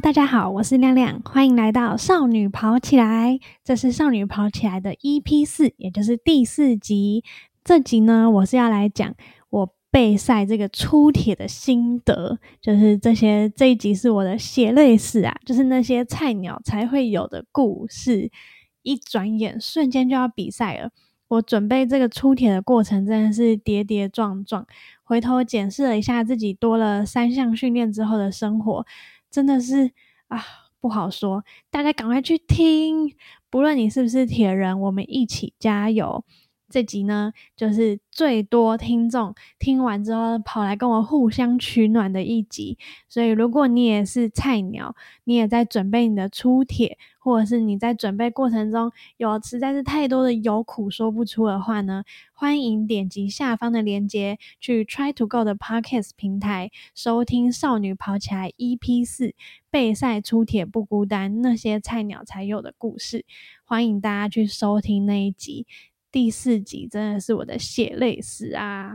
大家好，我是亮亮，欢迎来到少女跑起来。这是少女跑起来的 EP 四，也就是第四集。这集呢，我是要来讲我备赛这个出铁的心得，就是这些这一集是我的血泪史啊，就是那些菜鸟才会有的故事。一转眼，瞬间就要比赛了。我准备这个出铁的过程真的是跌跌撞撞。回头检视了一下自己多了三项训练之后的生活。真的是啊，不好说。大家赶快去听，不论你是不是铁人，我们一起加油。这集呢，就是最多听众听完之后跑来跟我互相取暖的一集。所以，如果你也是菜鸟，你也在准备你的出铁，或者是你在准备过程中有实在是太多的有苦说不出的话呢，欢迎点击下方的链接去 Try to Go 的 Podcast 平台收听《少女跑起来》EP 四备赛出铁不孤单，那些菜鸟才有的故事。欢迎大家去收听那一集。第四集真的是我的血泪史啊！